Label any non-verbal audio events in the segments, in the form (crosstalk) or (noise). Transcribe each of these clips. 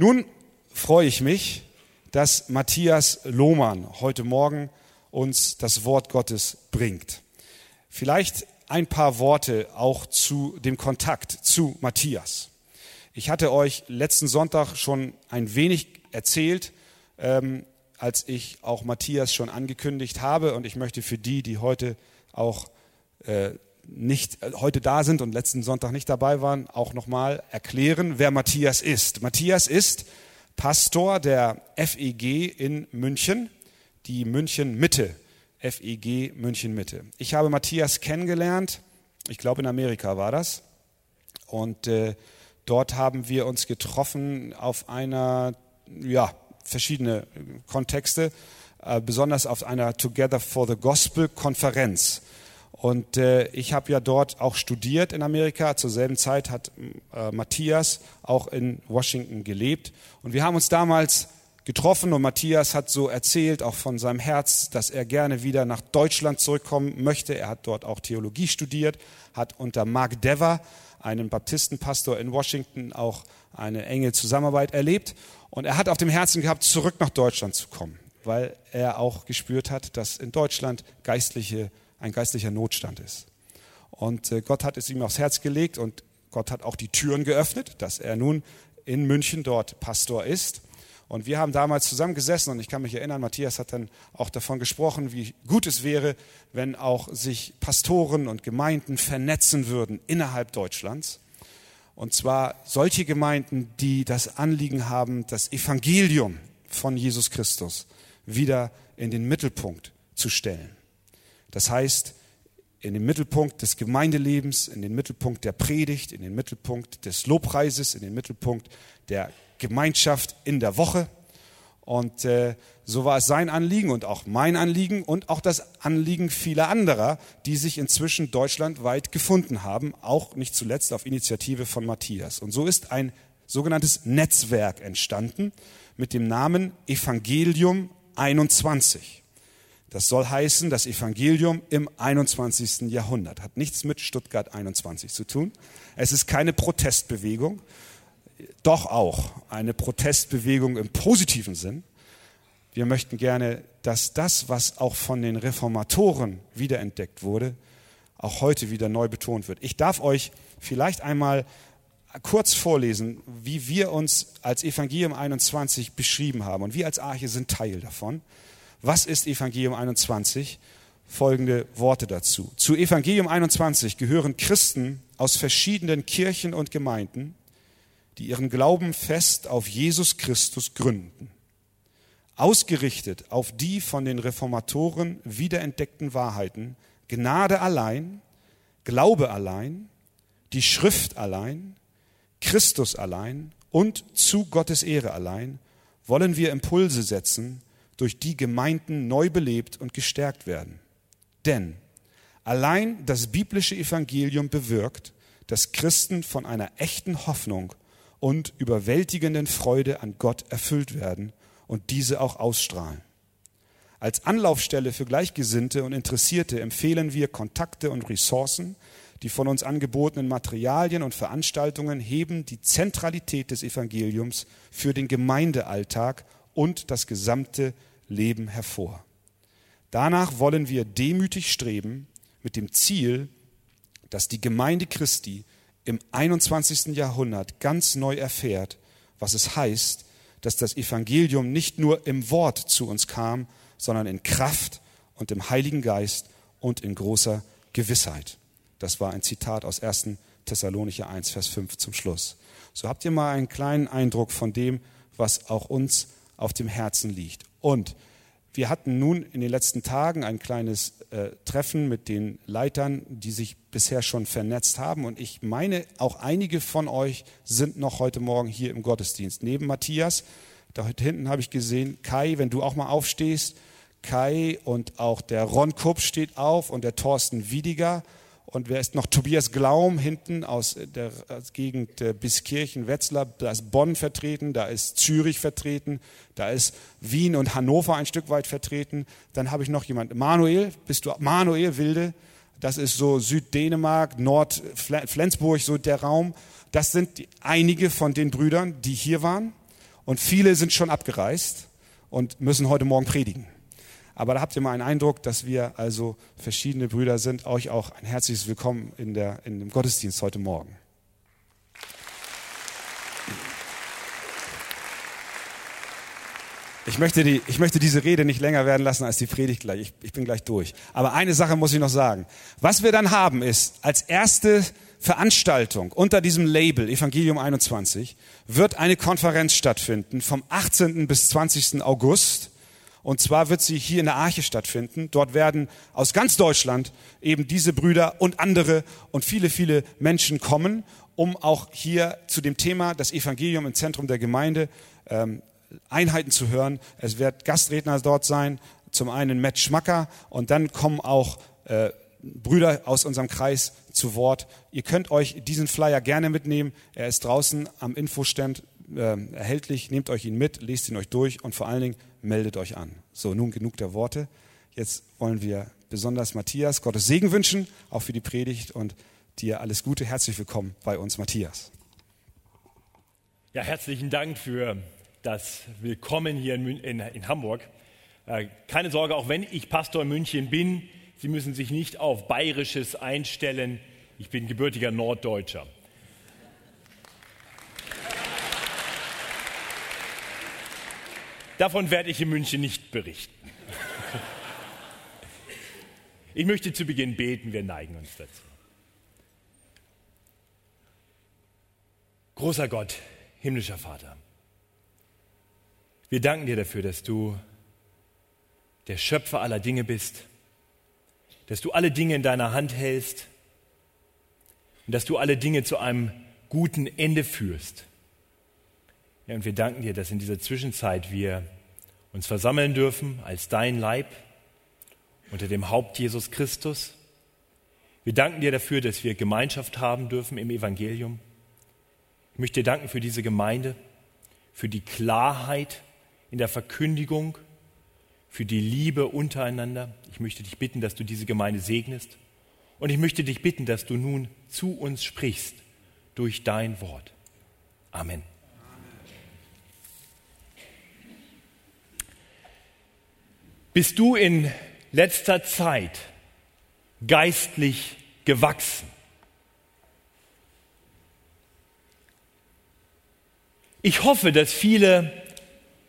Nun freue ich mich, dass Matthias Lohmann heute Morgen uns das Wort Gottes bringt. Vielleicht ein paar Worte auch zu dem Kontakt zu Matthias. Ich hatte euch letzten Sonntag schon ein wenig erzählt, ähm, als ich auch Matthias schon angekündigt habe. Und ich möchte für die, die heute auch äh, nicht äh, heute da sind und letzten Sonntag nicht dabei waren, auch nochmal erklären, wer Matthias ist. Matthias ist Pastor der FEG in München, die München Mitte, FEG München Mitte. Ich habe Matthias kennengelernt, ich glaube in Amerika war das, und äh, dort haben wir uns getroffen auf einer, ja, verschiedene Kontexte, äh, besonders auf einer Together for the Gospel Konferenz. Und äh, ich habe ja dort auch studiert in Amerika. Zur selben Zeit hat äh, Matthias auch in Washington gelebt. Und wir haben uns damals getroffen und Matthias hat so erzählt, auch von seinem Herz, dass er gerne wieder nach Deutschland zurückkommen möchte. Er hat dort auch Theologie studiert, hat unter Mark Dever, einem Baptistenpastor in Washington, auch eine enge Zusammenarbeit erlebt. Und er hat auf dem Herzen gehabt, zurück nach Deutschland zu kommen, weil er auch gespürt hat, dass in Deutschland geistliche ein geistlicher Notstand ist. Und äh, Gott hat es ihm aufs Herz gelegt und Gott hat auch die Türen geöffnet, dass er nun in München dort Pastor ist. Und wir haben damals zusammengesessen und ich kann mich erinnern, Matthias hat dann auch davon gesprochen, wie gut es wäre, wenn auch sich Pastoren und Gemeinden vernetzen würden innerhalb Deutschlands. Und zwar solche Gemeinden, die das Anliegen haben, das Evangelium von Jesus Christus wieder in den Mittelpunkt zu stellen. Das heißt, in den Mittelpunkt des Gemeindelebens, in den Mittelpunkt der Predigt, in den Mittelpunkt des Lobpreises, in den Mittelpunkt der Gemeinschaft in der Woche. Und äh, so war es sein Anliegen und auch mein Anliegen und auch das Anliegen vieler anderer, die sich inzwischen deutschlandweit gefunden haben, auch nicht zuletzt auf Initiative von Matthias. Und so ist ein sogenanntes Netzwerk entstanden mit dem Namen Evangelium 21. Das soll heißen, das Evangelium im 21. Jahrhundert. Hat nichts mit Stuttgart 21 zu tun. Es ist keine Protestbewegung, doch auch eine Protestbewegung im positiven Sinn. Wir möchten gerne, dass das, was auch von den Reformatoren wiederentdeckt wurde, auch heute wieder neu betont wird. Ich darf euch vielleicht einmal kurz vorlesen, wie wir uns als Evangelium 21 beschrieben haben. Und wir als Arche sind Teil davon. Was ist Evangelium 21? Folgende Worte dazu. Zu Evangelium 21 gehören Christen aus verschiedenen Kirchen und Gemeinden, die ihren Glauben fest auf Jesus Christus gründen. Ausgerichtet auf die von den Reformatoren wiederentdeckten Wahrheiten, Gnade allein, Glaube allein, die Schrift allein, Christus allein und zu Gottes Ehre allein, wollen wir Impulse setzen, durch die Gemeinden neu belebt und gestärkt werden. Denn allein das biblische Evangelium bewirkt, dass Christen von einer echten Hoffnung und überwältigenden Freude an Gott erfüllt werden und diese auch ausstrahlen. Als Anlaufstelle für Gleichgesinnte und Interessierte empfehlen wir Kontakte und Ressourcen. Die von uns angebotenen Materialien und Veranstaltungen heben die Zentralität des Evangeliums für den Gemeindealltag und das gesamte Leben hervor. Danach wollen wir demütig streben mit dem Ziel, dass die Gemeinde Christi im 21. Jahrhundert ganz neu erfährt, was es heißt, dass das Evangelium nicht nur im Wort zu uns kam, sondern in Kraft und im Heiligen Geist und in großer Gewissheit. Das war ein Zitat aus 1. Thessalonicher 1, Vers 5 zum Schluss. So habt ihr mal einen kleinen Eindruck von dem, was auch uns auf dem Herzen liegt. Und wir hatten nun in den letzten Tagen ein kleines äh, Treffen mit den Leitern, die sich bisher schon vernetzt haben. Und ich meine, auch einige von euch sind noch heute Morgen hier im Gottesdienst. Neben Matthias, da hinten habe ich gesehen, Kai, wenn du auch mal aufstehst. Kai und auch der Ron Kupp steht auf und der Thorsten Wiediger. Und wer ist noch? Tobias Glaum hinten aus der Gegend Biskirchen, Wetzlar. Da ist Bonn vertreten, da ist Zürich vertreten, da ist Wien und Hannover ein Stück weit vertreten. Dann habe ich noch jemand. Manuel, bist du Manuel Wilde? Das ist so Süddänemark, Nordflensburg, so der Raum. Das sind einige von den Brüdern, die hier waren. und viele sind schon abgereist und müssen heute Morgen predigen. Aber da habt ihr mal einen Eindruck, dass wir also verschiedene Brüder sind. Euch auch ein herzliches Willkommen in, der, in dem Gottesdienst heute Morgen. Ich möchte, die, ich möchte diese Rede nicht länger werden lassen als die Predigt gleich. Ich, ich bin gleich durch. Aber eine Sache muss ich noch sagen. Was wir dann haben ist, als erste Veranstaltung unter diesem Label Evangelium 21 wird eine Konferenz stattfinden vom 18. bis 20. August. Und zwar wird sie hier in der Arche stattfinden. Dort werden aus ganz Deutschland eben diese Brüder und andere und viele, viele Menschen kommen, um auch hier zu dem Thema das Evangelium im Zentrum der Gemeinde ähm, Einheiten zu hören. Es wird Gastredner dort sein, zum einen Matt Schmacker und dann kommen auch äh, Brüder aus unserem Kreis zu Wort. Ihr könnt euch diesen Flyer gerne mitnehmen. Er ist draußen am Infostand äh, erhältlich. Nehmt euch ihn mit, lest ihn euch durch und vor allen Dingen meldet euch an. So, nun genug der Worte. Jetzt wollen wir besonders Matthias Gottes Segen wünschen, auch für die Predigt und dir alles Gute. Herzlich willkommen bei uns, Matthias. Ja, herzlichen Dank für das Willkommen hier in, in, in Hamburg. Äh, keine Sorge, auch wenn ich Pastor in München bin, Sie müssen sich nicht auf Bayerisches einstellen. Ich bin gebürtiger Norddeutscher. Davon werde ich in München nicht berichten. Ich möchte zu Beginn beten, wir neigen uns dazu. Großer Gott, himmlischer Vater, wir danken dir dafür, dass du der Schöpfer aller Dinge bist, dass du alle Dinge in deiner Hand hältst und dass du alle Dinge zu einem guten Ende führst. Ja, und wir danken dir, dass in dieser Zwischenzeit wir uns versammeln dürfen als dein Leib unter dem Haupt Jesus Christus. Wir danken dir dafür, dass wir Gemeinschaft haben dürfen im Evangelium. Ich möchte dir danken für diese Gemeinde, für die Klarheit, in der Verkündigung, für die Liebe untereinander. Ich möchte dich bitten, dass du diese Gemeinde segnest. Und ich möchte dich bitten, dass du nun zu uns sprichst durch dein Wort. Amen. Bist du in letzter Zeit geistlich gewachsen? Ich hoffe, dass viele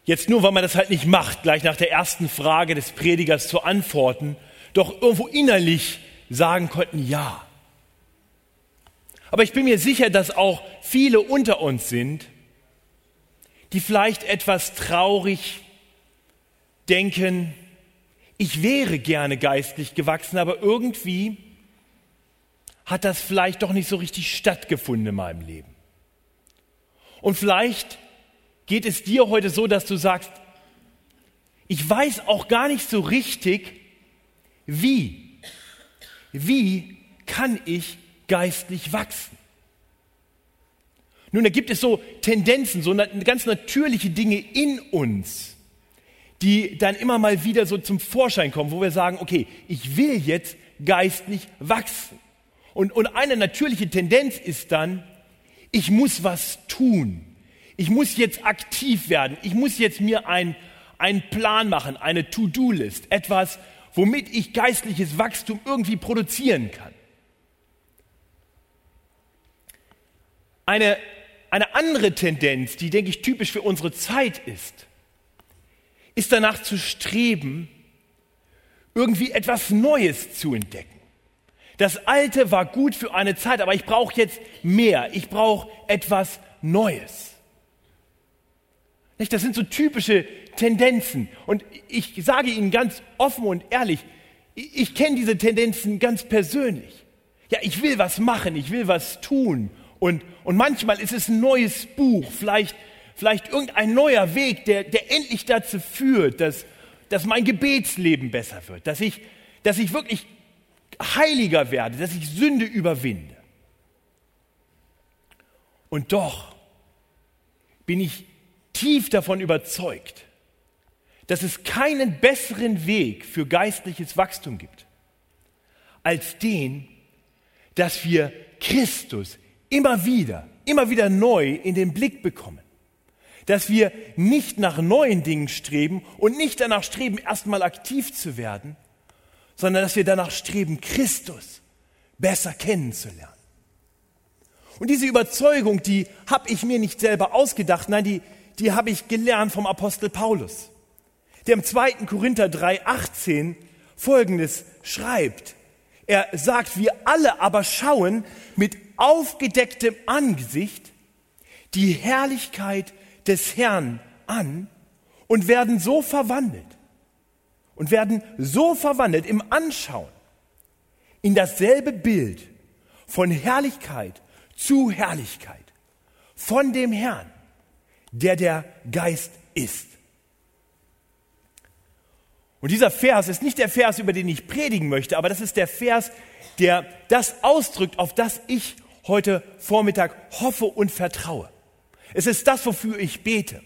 jetzt nur, weil man das halt nicht macht, gleich nach der ersten Frage des Predigers zu antworten, doch irgendwo innerlich sagen konnten, ja. Aber ich bin mir sicher, dass auch viele unter uns sind, die vielleicht etwas traurig denken, ich wäre gerne geistlich gewachsen, aber irgendwie hat das vielleicht doch nicht so richtig stattgefunden in meinem Leben. Und vielleicht geht es dir heute so, dass du sagst, ich weiß auch gar nicht so richtig, wie. Wie kann ich geistlich wachsen? Nun, da gibt es so Tendenzen, so ganz natürliche Dinge in uns, die dann immer mal wieder so zum Vorschein kommen, wo wir sagen, okay, ich will jetzt geistlich wachsen. Und, und eine natürliche Tendenz ist dann, ich muss was tun ich muss jetzt aktiv werden, ich muss jetzt mir ein, einen Plan machen, eine To-Do-List, etwas, womit ich geistliches Wachstum irgendwie produzieren kann. Eine, eine andere Tendenz, die, denke ich, typisch für unsere Zeit ist, ist danach zu streben, irgendwie etwas Neues zu entdecken. Das Alte war gut für eine Zeit, aber ich brauche jetzt mehr. Ich brauche etwas Neues. Das sind so typische Tendenzen. Und ich sage Ihnen ganz offen und ehrlich, ich kenne diese Tendenzen ganz persönlich. Ja, ich will was machen, ich will was tun. Und, und manchmal ist es ein neues Buch, vielleicht, vielleicht irgendein neuer Weg, der, der endlich dazu führt, dass, dass mein Gebetsleben besser wird, dass ich, dass ich wirklich heiliger werde, dass ich Sünde überwinde. Und doch bin ich tief davon überzeugt, dass es keinen besseren Weg für geistliches Wachstum gibt, als den, dass wir Christus immer wieder, immer wieder neu in den Blick bekommen. Dass wir nicht nach neuen Dingen streben und nicht danach streben, erstmal aktiv zu werden, sondern dass wir danach streben, Christus besser kennenzulernen. Und diese Überzeugung, die habe ich mir nicht selber ausgedacht, nein, die, die habe ich gelernt vom Apostel Paulus, der im 2. Korinther 3,18 folgendes schreibt. Er sagt, wir alle aber schauen mit aufgedecktem Angesicht die Herrlichkeit des Herrn an und werden so verwandelt und werden so verwandelt im Anschauen in dasselbe Bild von Herrlichkeit zu Herrlichkeit von dem Herrn, der der Geist ist. Und dieser Vers ist nicht der Vers, über den ich predigen möchte, aber das ist der Vers, der das ausdrückt, auf das ich heute Vormittag hoffe und vertraue. Es ist das, wofür ich bete,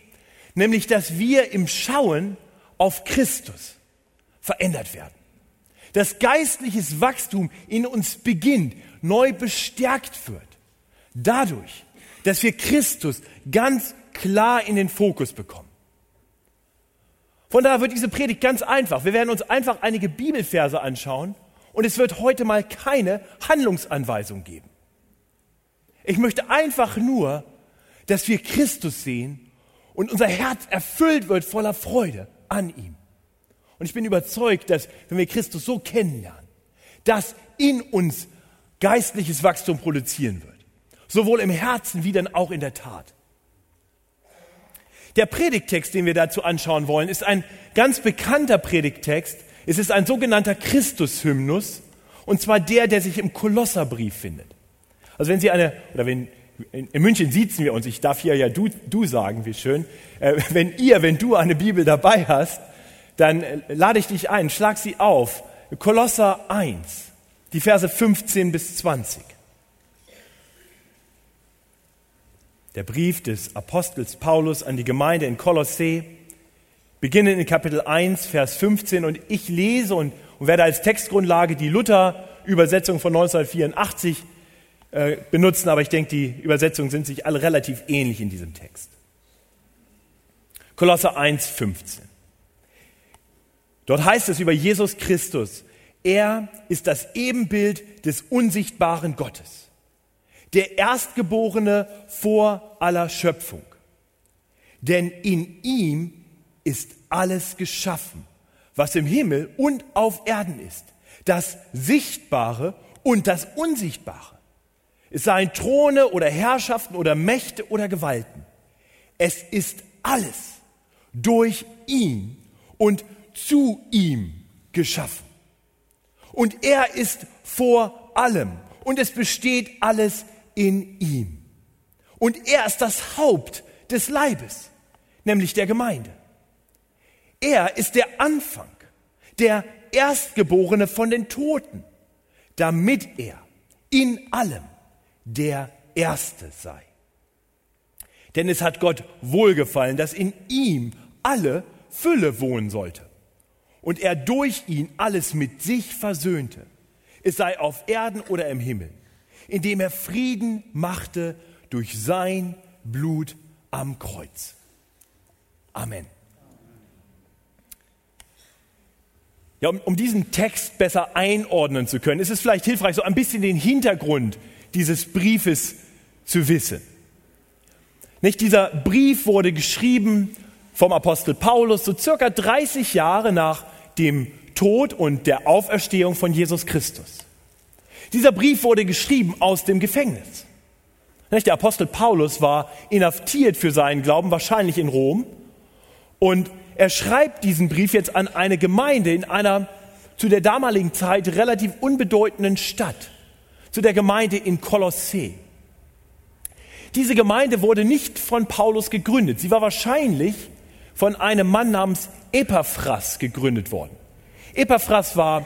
nämlich dass wir im Schauen auf Christus verändert werden. Dass geistliches Wachstum in uns beginnt, neu bestärkt wird. Dadurch, dass wir Christus ganz klar in den Fokus bekommen. Von daher wird diese Predigt ganz einfach. Wir werden uns einfach einige Bibelverse anschauen und es wird heute mal keine Handlungsanweisung geben. Ich möchte einfach nur, dass wir Christus sehen und unser Herz erfüllt wird voller Freude an ihm. Und ich bin überzeugt, dass wenn wir Christus so kennenlernen, dass in uns geistliches Wachstum produzieren wird. Sowohl im Herzen wie dann auch in der Tat. Der Predigtext, den wir dazu anschauen wollen, ist ein ganz bekannter Predigtext. Es ist ein sogenannter Christushymnus, und zwar der, der sich im Kolosserbrief findet. Also wenn Sie eine, oder wenn, in München sitzen wir uns, ich darf hier ja du, du sagen, wie schön. Äh, wenn ihr, wenn du eine Bibel dabei hast, dann äh, lade ich dich ein, schlag sie auf. Kolosser 1, die Verse 15 bis 20. Der Brief des Apostels Paulus an die Gemeinde in Kolossee, beginnend in Kapitel 1, Vers 15. Und ich lese und, und werde als Textgrundlage die Luther-Übersetzung von 1984 äh, benutzen, aber ich denke, die Übersetzungen sind sich alle relativ ähnlich in diesem Text. Kolosser 1, 15. Dort heißt es über Jesus Christus, er ist das Ebenbild des unsichtbaren Gottes der Erstgeborene vor aller Schöpfung. Denn in ihm ist alles geschaffen, was im Himmel und auf Erden ist, das Sichtbare und das Unsichtbare. Es seien Throne oder Herrschaften oder Mächte oder Gewalten. Es ist alles durch ihn und zu ihm geschaffen. Und er ist vor allem und es besteht alles in ihm. Und er ist das Haupt des Leibes, nämlich der Gemeinde. Er ist der Anfang, der Erstgeborene von den Toten, damit er in allem der Erste sei. Denn es hat Gott wohlgefallen, dass in ihm alle Fülle wohnen sollte und er durch ihn alles mit sich versöhnte, es sei auf Erden oder im Himmel indem er Frieden machte durch sein Blut am Kreuz. Amen. Ja, um, um, diesen Text besser einordnen zu können, ist es vielleicht hilfreich, so ein bisschen den Hintergrund dieses Briefes zu wissen. Nicht dieser Brief wurde geschrieben vom Apostel Paulus so circa 30 Jahre nach dem Tod und der Auferstehung von Jesus Christus. Dieser Brief wurde geschrieben aus dem Gefängnis. Der Apostel Paulus war inhaftiert für seinen Glauben, wahrscheinlich in Rom. Und er schreibt diesen Brief jetzt an eine Gemeinde in einer zu der damaligen Zeit relativ unbedeutenden Stadt, zu der Gemeinde in Kolossee. Diese Gemeinde wurde nicht von Paulus gegründet. Sie war wahrscheinlich von einem Mann namens Epaphras gegründet worden. Epaphras war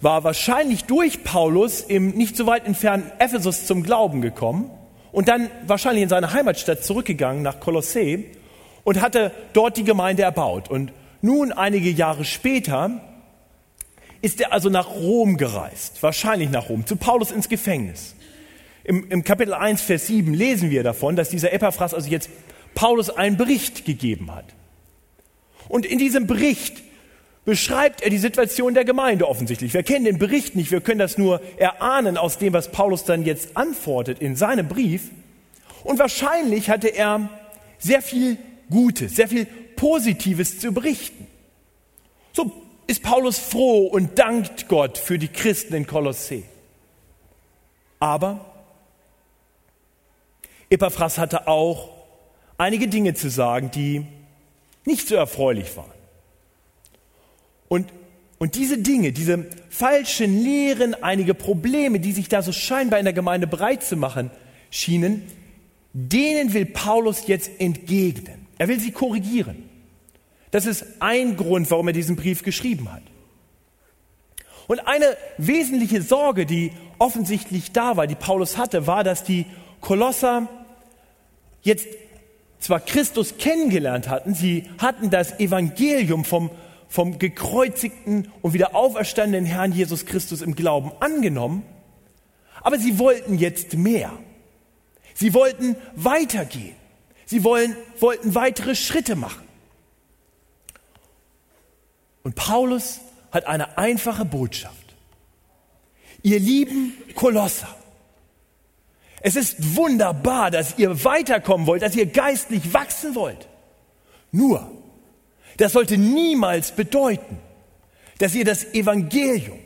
war wahrscheinlich durch Paulus im nicht so weit entfernten Ephesus zum Glauben gekommen und dann wahrscheinlich in seine Heimatstadt zurückgegangen nach Kolossee und hatte dort die Gemeinde erbaut. Und nun, einige Jahre später, ist er also nach Rom gereist, wahrscheinlich nach Rom, zu Paulus ins Gefängnis. Im, Im, Kapitel 1, Vers 7 lesen wir davon, dass dieser Epaphras also jetzt Paulus einen Bericht gegeben hat. Und in diesem Bericht beschreibt er die Situation der Gemeinde offensichtlich. Wir kennen den Bericht nicht, wir können das nur erahnen aus dem, was Paulus dann jetzt antwortet in seinem Brief. Und wahrscheinlich hatte er sehr viel Gutes, sehr viel Positives zu berichten. Ist Paulus froh und dankt Gott für die Christen in Kolossee. Aber Epaphras hatte auch einige Dinge zu sagen, die nicht so erfreulich waren. Und, und diese Dinge, diese falschen Lehren, einige Probleme, die sich da so scheinbar in der Gemeinde breit zu machen schienen, denen will Paulus jetzt entgegnen. Er will sie korrigieren. Das ist ein Grund, warum er diesen Brief geschrieben hat. Und eine wesentliche Sorge, die offensichtlich da war, die Paulus hatte, war, dass die Kolosser jetzt zwar Christus kennengelernt hatten, sie hatten das Evangelium vom, vom gekreuzigten und wieder auferstandenen Herrn Jesus Christus im Glauben angenommen, aber sie wollten jetzt mehr. Sie wollten weitergehen. Sie wollen, wollten weitere Schritte machen. Und Paulus hat eine einfache Botschaft. Ihr lieben Kolosser, es ist wunderbar, dass ihr weiterkommen wollt, dass ihr geistlich wachsen wollt. Nur, das sollte niemals bedeuten, dass ihr das Evangelium,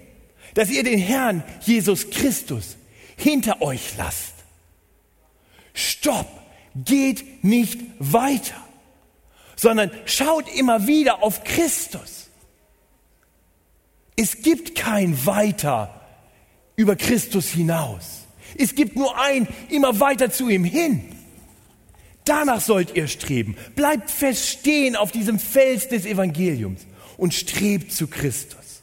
dass ihr den Herrn Jesus Christus hinter euch lasst. Stopp, geht nicht weiter, sondern schaut immer wieder auf Christus. Es gibt kein Weiter über Christus hinaus. Es gibt nur ein, immer weiter zu ihm hin. Danach sollt ihr streben. Bleibt fest stehen auf diesem Fels des Evangeliums und strebt zu Christus.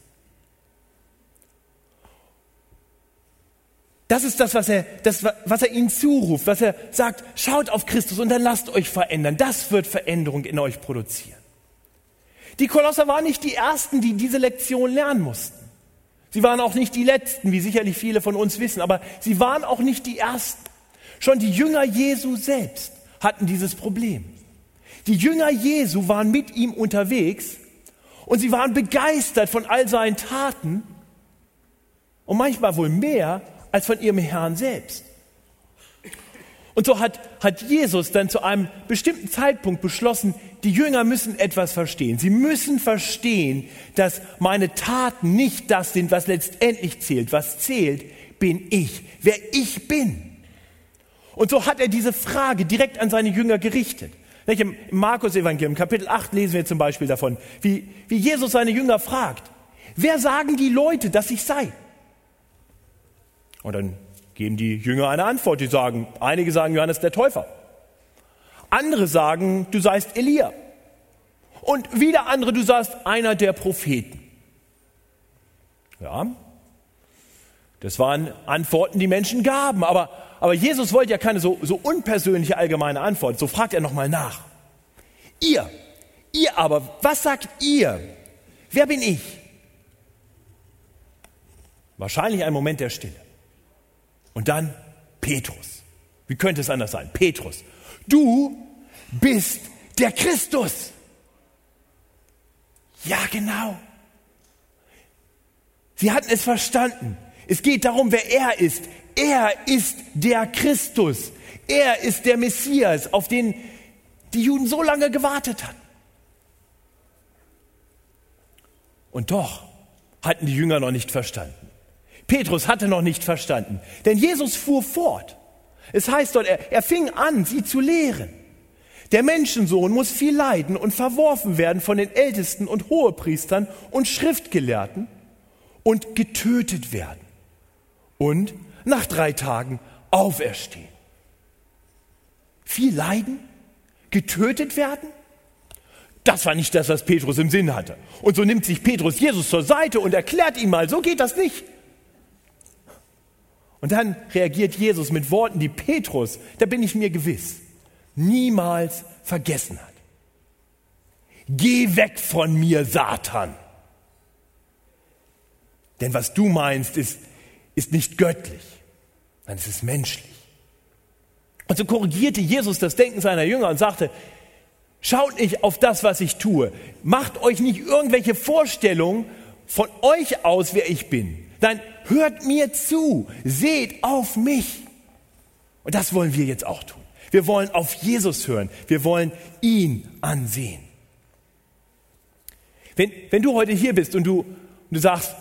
Das ist das, was er, das, was er ihnen zuruft, was er sagt, schaut auf Christus und dann lasst euch verändern. Das wird Veränderung in euch produzieren. Die Kolosser waren nicht die Ersten, die diese Lektion lernen mussten. Sie waren auch nicht die Letzten, wie sicherlich viele von uns wissen, aber sie waren auch nicht die Ersten. Schon die Jünger Jesu selbst hatten dieses Problem. Die Jünger Jesu waren mit ihm unterwegs und sie waren begeistert von all seinen Taten und manchmal wohl mehr als von ihrem Herrn selbst. Und so hat, hat Jesus dann zu einem bestimmten Zeitpunkt beschlossen, die Jünger müssen etwas verstehen. Sie müssen verstehen, dass meine Taten nicht das sind, was letztendlich zählt. Was zählt, bin ich, wer ich bin. Und so hat er diese Frage direkt an seine Jünger gerichtet. Im Markus-Evangelium, Kapitel 8, lesen wir zum Beispiel davon, wie, wie Jesus seine Jünger fragt, wer sagen die Leute, dass ich sei? Und dann geben die Jünger eine Antwort. Die sagen, einige sagen Johannes der Täufer. Andere sagen, du seist Elia. Und wieder andere, du seist einer der Propheten. Ja, das waren Antworten, die Menschen gaben. Aber, aber Jesus wollte ja keine so, so unpersönliche allgemeine Antwort. So fragt er nochmal nach. Ihr, ihr aber, was sagt ihr? Wer bin ich? Wahrscheinlich ein Moment der Stille. Und dann Petrus. Wie könnte es anders sein? Petrus. Du bist der Christus. Ja, genau. Sie hatten es verstanden. Es geht darum, wer er ist. Er ist der Christus. Er ist der Messias, auf den die Juden so lange gewartet hatten. Und doch hatten die Jünger noch nicht verstanden. Petrus hatte noch nicht verstanden, denn Jesus fuhr fort. Es heißt dort, er, er fing an, sie zu lehren. Der Menschensohn muss viel leiden und verworfen werden von den Ältesten und Hohepriestern und Schriftgelehrten und getötet werden und nach drei Tagen auferstehen. Viel leiden? Getötet werden? Das war nicht das, was Petrus im Sinn hatte. Und so nimmt sich Petrus Jesus zur Seite und erklärt ihm mal, so geht das nicht. Und dann reagiert Jesus mit Worten, die Petrus, da bin ich mir gewiss, niemals vergessen hat. Geh weg von mir, Satan. Denn was du meinst, ist, ist nicht göttlich, nein, es ist menschlich. Und so korrigierte Jesus das Denken seiner Jünger und sagte, schaut nicht auf das, was ich tue. Macht euch nicht irgendwelche Vorstellungen von euch aus, wer ich bin. Nein, hört mir zu, seht auf mich. Und das wollen wir jetzt auch tun. Wir wollen auf Jesus hören. Wir wollen ihn ansehen. Wenn, wenn du heute hier bist und du, du sagst,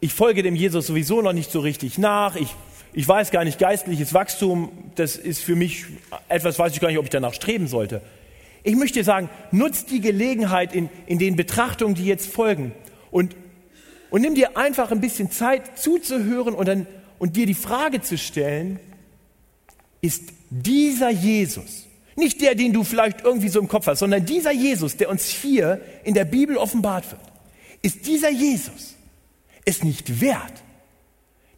ich folge dem Jesus sowieso noch nicht so richtig nach, ich, ich weiß gar nicht, geistliches Wachstum, das ist für mich etwas, weiß ich gar nicht, ob ich danach streben sollte. Ich möchte sagen, nutzt die Gelegenheit in, in den Betrachtungen, die jetzt folgen und, und nimm dir einfach ein bisschen Zeit zuzuhören und, dann, und dir die Frage zu stellen, ist dieser Jesus, nicht der, den du vielleicht irgendwie so im Kopf hast, sondern dieser Jesus, der uns hier in der Bibel offenbart wird, ist dieser Jesus es nicht wert,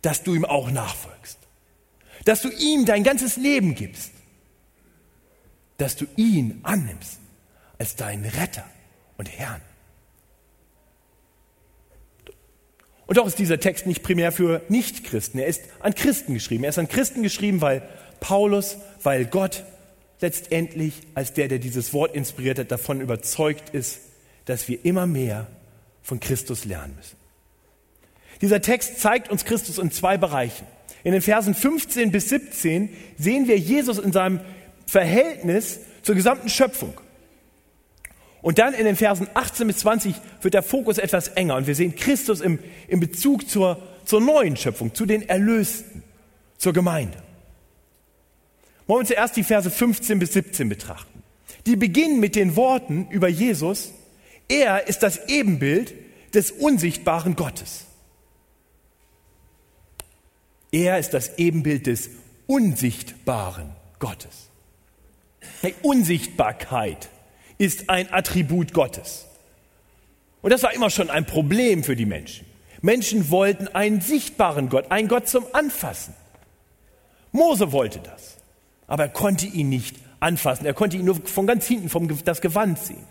dass du ihm auch nachfolgst, dass du ihm dein ganzes Leben gibst, dass du ihn annimmst als deinen Retter und Herrn. Und doch ist dieser Text nicht primär für Nichtchristen. Er ist an Christen geschrieben. Er ist an Christen geschrieben, weil Paulus, weil Gott letztendlich als der, der dieses Wort inspiriert hat, davon überzeugt ist, dass wir immer mehr von Christus lernen müssen. Dieser Text zeigt uns Christus in zwei Bereichen. In den Versen 15 bis 17 sehen wir Jesus in seinem Verhältnis zur gesamten Schöpfung. Und dann in den Versen 18 bis 20 wird der Fokus etwas enger und wir sehen Christus im, im Bezug zur, zur neuen Schöpfung, zu den Erlösten, zur Gemeinde. Wollen wir zuerst die Verse 15 bis 17 betrachten. Die beginnen mit den Worten über Jesus. Er ist das Ebenbild des unsichtbaren Gottes. Er ist das Ebenbild des unsichtbaren Gottes. Die Unsichtbarkeit ist ein Attribut Gottes. Und das war immer schon ein Problem für die Menschen. Menschen wollten einen sichtbaren Gott, einen Gott zum Anfassen. Mose wollte das aber er konnte ihn nicht anfassen. Er konnte ihn nur von ganz hinten vom, das Gewand sehen.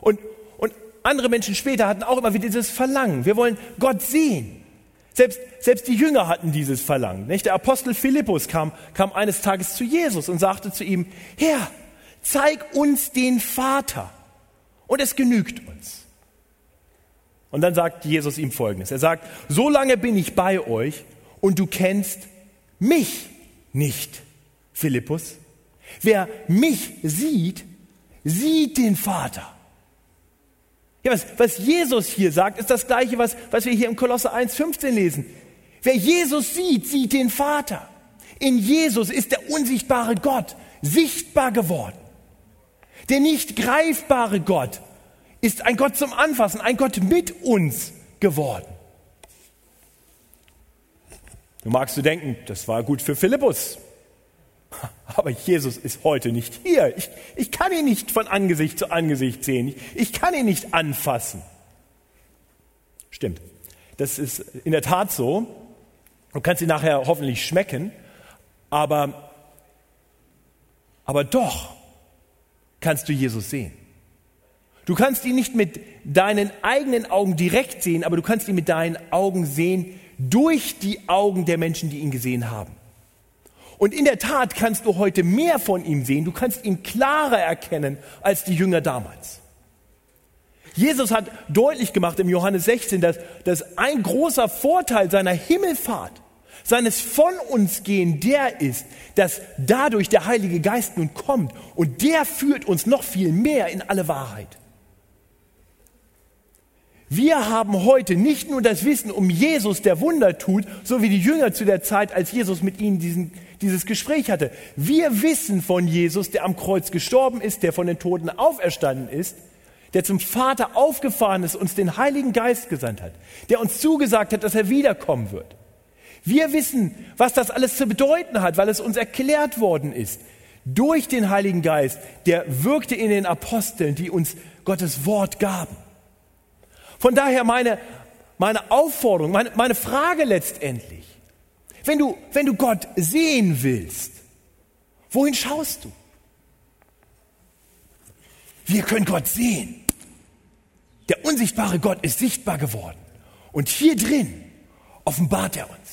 Und, und andere Menschen später hatten auch immer wieder dieses Verlangen. Wir wollen Gott sehen. Selbst, selbst die Jünger hatten dieses Verlangen. Nicht? Der Apostel Philippus kam, kam eines Tages zu Jesus und sagte zu ihm, Herr, zeig uns den Vater und es genügt uns. Und dann sagt Jesus ihm Folgendes. Er sagt, so lange bin ich bei euch und du kennst mich nicht. Philippus. Wer mich sieht, sieht den Vater. Ja, was, was Jesus hier sagt, ist das gleiche, was, was wir hier im Kolosse 1,15 lesen. Wer Jesus sieht, sieht den Vater. In Jesus ist der unsichtbare Gott sichtbar geworden. Der nicht greifbare Gott ist ein Gott zum Anfassen, ein Gott mit uns geworden. Du magst du denken, das war gut für Philippus. (laughs) Aber Jesus ist heute nicht hier. Ich, ich kann ihn nicht von Angesicht zu Angesicht sehen. Ich, ich kann ihn nicht anfassen. Stimmt. Das ist in der Tat so. Du kannst ihn nachher hoffentlich schmecken. Aber, aber doch kannst du Jesus sehen. Du kannst ihn nicht mit deinen eigenen Augen direkt sehen, aber du kannst ihn mit deinen Augen sehen durch die Augen der Menschen, die ihn gesehen haben. Und in der Tat kannst du heute mehr von ihm sehen, du kannst ihn klarer erkennen als die Jünger damals. Jesus hat deutlich gemacht im Johannes 16, dass, dass ein großer Vorteil seiner Himmelfahrt, seines von uns gehen der ist, dass dadurch der Heilige Geist nun kommt und der führt uns noch viel mehr in alle Wahrheit. Wir haben heute nicht nur das Wissen um Jesus, der Wunder tut, so wie die Jünger zu der Zeit, als Jesus mit ihnen diesen, dieses Gespräch hatte. Wir wissen von Jesus, der am Kreuz gestorben ist, der von den Toten auferstanden ist, der zum Vater aufgefahren ist, uns den Heiligen Geist gesandt hat, der uns zugesagt hat, dass er wiederkommen wird. Wir wissen, was das alles zu bedeuten hat, weil es uns erklärt worden ist. Durch den Heiligen Geist, der wirkte in den Aposteln, die uns Gottes Wort gaben. Von daher meine, meine Aufforderung, meine, meine Frage letztendlich, wenn du, wenn du Gott sehen willst, wohin schaust du? Wir können Gott sehen. Der unsichtbare Gott ist sichtbar geworden. Und hier drin offenbart er uns.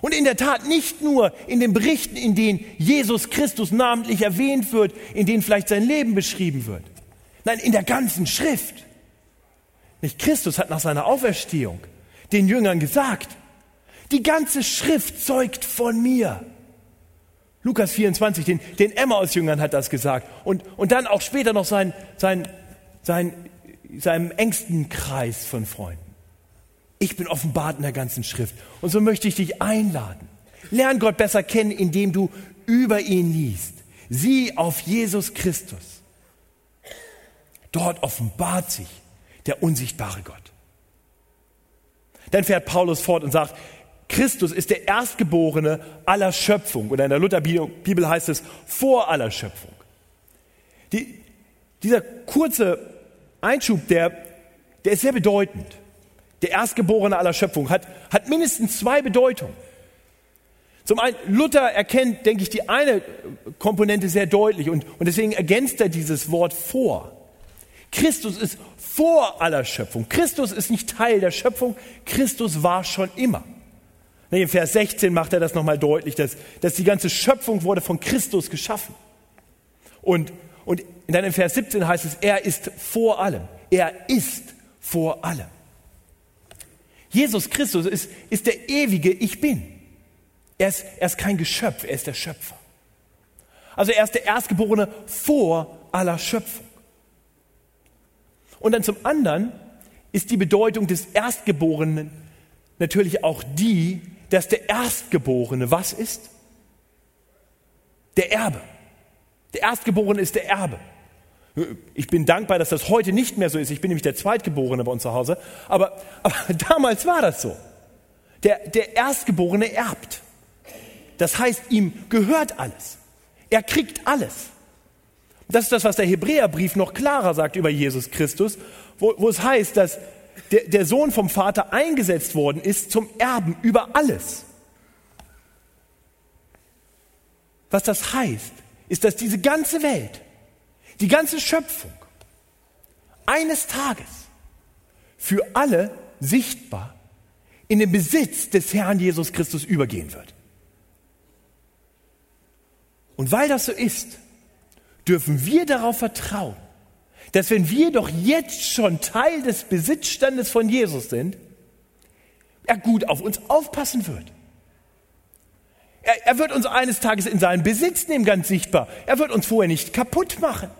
Und in der Tat nicht nur in den Berichten, in denen Jesus Christus namentlich erwähnt wird, in denen vielleicht sein Leben beschrieben wird. Nein, in der ganzen Schrift. Nicht Christus hat nach seiner Auferstehung den Jüngern gesagt, die ganze Schrift zeugt von mir. Lukas 24, den, den Emmaus-Jüngern hat das gesagt. Und, und dann auch später noch sein, sein, sein, seinem engsten Kreis von Freunden. Ich bin offenbart in der ganzen Schrift. Und so möchte ich dich einladen. Lern Gott besser kennen, indem du über ihn liest. Sieh auf Jesus Christus. Dort offenbart sich der unsichtbare Gott. Dann fährt Paulus fort und sagt, Christus ist der Erstgeborene aller Schöpfung. Oder in der Lutherbibel heißt es vor aller Schöpfung. Die, dieser kurze Einschub, der, der ist sehr bedeutend. Der Erstgeborene aller Schöpfung hat, hat mindestens zwei Bedeutungen. Zum einen, Luther erkennt, denke ich, die eine Komponente sehr deutlich und, und deswegen ergänzt er dieses Wort vor. Christus ist vor aller Schöpfung. Christus ist nicht Teil der Schöpfung. Christus war schon immer. In Vers 16 macht er das nochmal deutlich, dass, dass die ganze Schöpfung wurde von Christus geschaffen. Und, und dann in Vers 17 heißt es, er ist vor allem. Er ist vor allem. Jesus Christus ist, ist der ewige Ich bin. Er ist, er ist kein Geschöpf, er ist der Schöpfer. Also er ist der Erstgeborene vor aller Schöpfung. Und dann zum anderen ist die Bedeutung des Erstgeborenen natürlich auch die, dass der Erstgeborene was ist? Der Erbe. Der Erstgeborene ist der Erbe. Ich bin dankbar, dass das heute nicht mehr so ist. Ich bin nämlich der Zweitgeborene bei uns zu Hause. Aber, aber (laughs) damals war das so. Der, der Erstgeborene erbt. Das heißt, ihm gehört alles. Er kriegt alles. Das ist das, was der Hebräerbrief noch klarer sagt über Jesus Christus, wo, wo es heißt, dass der, der Sohn vom Vater eingesetzt worden ist zum Erben über alles. Was das heißt, ist, dass diese ganze Welt, die ganze Schöpfung eines Tages für alle sichtbar in den Besitz des Herrn Jesus Christus übergehen wird. Und weil das so ist, dürfen wir darauf vertrauen, dass wenn wir doch jetzt schon Teil des Besitzstandes von Jesus sind, er gut auf uns aufpassen wird. Er, er, wird uns eines Tages in seinen Besitz nehmen, ganz sichtbar. Er wird uns vorher nicht kaputt machen.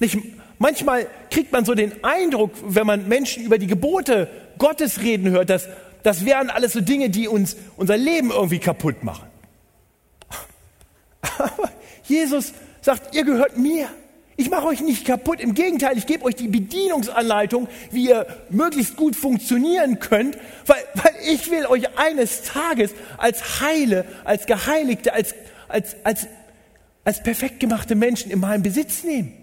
Nicht, manchmal kriegt man so den Eindruck, wenn man Menschen über die Gebote Gottes reden hört, dass das wären alles so Dinge, die uns unser Leben irgendwie kaputt machen. (laughs) Aber Jesus sagt, ihr gehört mir. Ich mache euch nicht kaputt. Im Gegenteil, ich gebe euch die Bedienungsanleitung, wie ihr möglichst gut funktionieren könnt, weil, weil ich will euch eines Tages als Heile, als Geheiligte, als, als, als, als perfekt gemachte Menschen in meinen Besitz nehmen.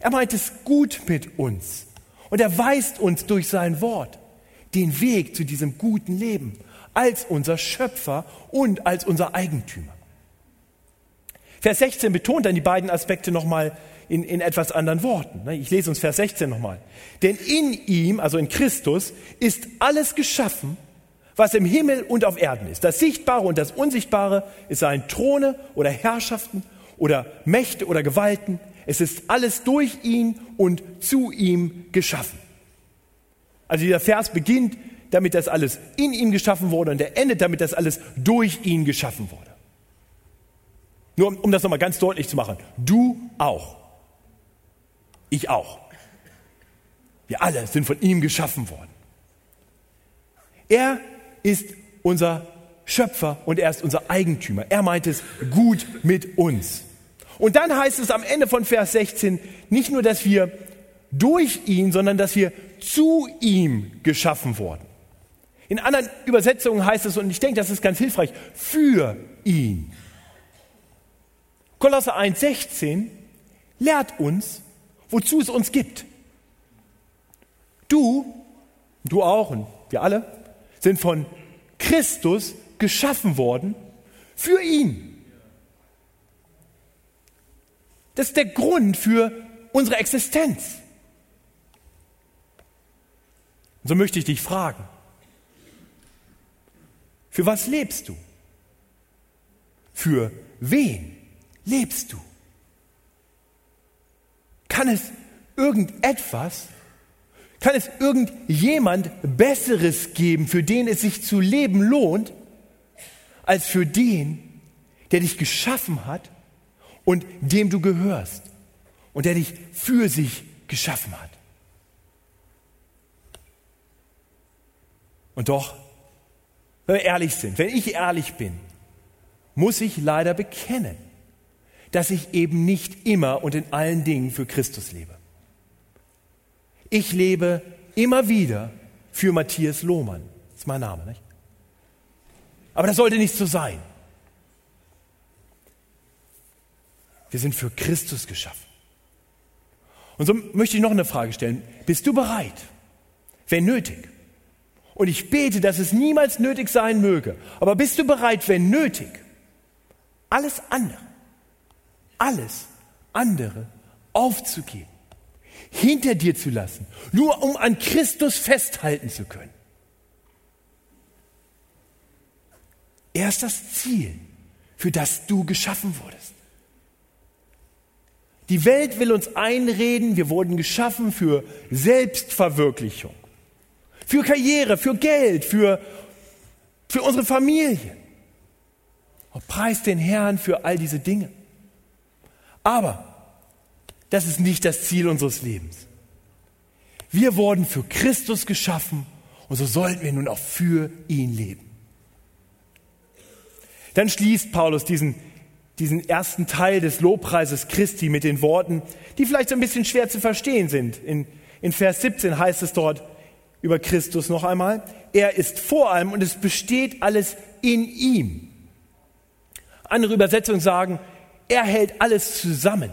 Er meint es gut mit uns. Und er weist uns durch sein Wort den Weg zu diesem guten Leben als unser Schöpfer und als unser Eigentümer. Vers 16 betont dann die beiden Aspekte nochmal in, in etwas anderen Worten. Ne? Ich lese uns Vers 16 nochmal. Denn in ihm, also in Christus, ist alles geschaffen, was im Himmel und auf Erden ist. Das Sichtbare und das Unsichtbare, es seien Throne oder Herrschaften oder Mächte oder Gewalten. Es ist alles durch ihn und zu ihm geschaffen. Also dieser Vers beginnt damit, dass alles in ihm geschaffen wurde und er endet damit, dass alles durch ihn geschaffen wurde. Nur um, um das nochmal ganz deutlich zu machen. Du auch. Ich auch. Wir alle sind von ihm geschaffen worden. Er ist unser Schöpfer und er ist unser Eigentümer. Er meint es gut mit uns. Und dann heißt es am Ende von Vers 16 nicht nur, dass wir durch ihn, sondern dass wir zu ihm geschaffen wurden. In anderen Übersetzungen heißt es, und ich denke, das ist ganz hilfreich, für ihn. Kolosser 1,16 lehrt uns, wozu es uns gibt. Du, du auch und wir alle sind von Christus geschaffen worden für ihn. Das ist der Grund für unsere Existenz. Und so möchte ich dich fragen. Für was lebst du? Für wen lebst du? Kann es irgendetwas, kann es irgendjemand Besseres geben, für den es sich zu leben lohnt, als für den, der dich geschaffen hat und dem du gehörst und der dich für sich geschaffen hat? Und doch, wenn wir ehrlich sind, wenn ich ehrlich bin, muss ich leider bekennen, dass ich eben nicht immer und in allen Dingen für Christus lebe. Ich lebe immer wieder für Matthias Lohmann. Das ist mein Name, nicht? Aber das sollte nicht so sein. Wir sind für Christus geschaffen. Und so möchte ich noch eine Frage stellen. Bist du bereit, wenn nötig? Und ich bete, dass es niemals nötig sein möge. Aber bist du bereit, wenn nötig, alles andere alles andere aufzugeben, hinter dir zu lassen, nur um an Christus festhalten zu können. Er ist das Ziel, für das du geschaffen wurdest. Die Welt will uns einreden, wir wurden geschaffen für Selbstverwirklichung, für Karriere, für Geld, für, für unsere Familie. Und preis den Herrn für all diese Dinge. Aber das ist nicht das Ziel unseres Lebens. Wir wurden für Christus geschaffen und so sollten wir nun auch für ihn leben. Dann schließt Paulus diesen, diesen ersten Teil des Lobpreises Christi mit den Worten, die vielleicht so ein bisschen schwer zu verstehen sind. In, in Vers 17 heißt es dort über Christus noch einmal, er ist vor allem und es besteht alles in ihm. Andere Übersetzungen sagen, er hält alles zusammen.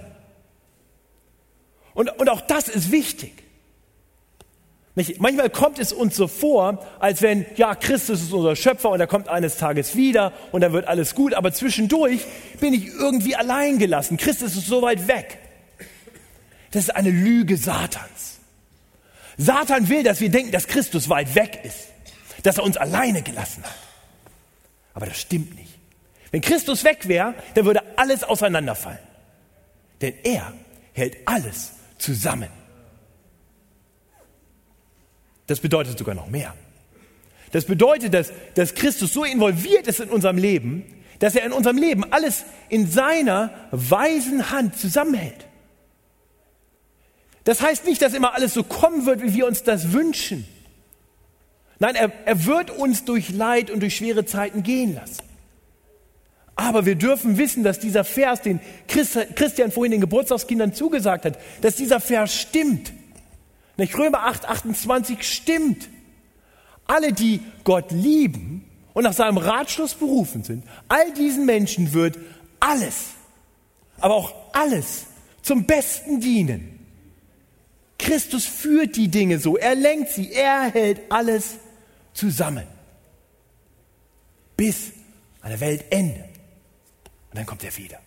Und, und auch das ist wichtig. Nicht? Manchmal kommt es uns so vor, als wenn, ja, Christus ist unser Schöpfer und er kommt eines Tages wieder und dann wird alles gut, aber zwischendurch bin ich irgendwie allein gelassen. Christus ist so weit weg. Das ist eine Lüge Satans. Satan will, dass wir denken, dass Christus weit weg ist, dass er uns alleine gelassen hat. Aber das stimmt nicht. Wenn Christus weg wäre, dann würde alles auseinanderfallen. Denn er hält alles zusammen. Das bedeutet sogar noch mehr. Das bedeutet, dass, dass Christus so involviert ist in unserem Leben, dass er in unserem Leben alles in seiner weisen Hand zusammenhält. Das heißt nicht, dass immer alles so kommen wird, wie wir uns das wünschen. Nein, er, er wird uns durch Leid und durch schwere Zeiten gehen lassen. Aber wir dürfen wissen, dass dieser Vers, den Christian vorhin den Geburtstagskindern zugesagt hat, dass dieser Vers stimmt. Nicht Römer 8, 28 stimmt. Alle, die Gott lieben und nach seinem Ratschluss berufen sind, all diesen Menschen wird alles, aber auch alles zum Besten dienen. Christus führt die Dinge so, er lenkt sie, er hält alles zusammen. Bis an der Weltende. Und dann kommt er wieder.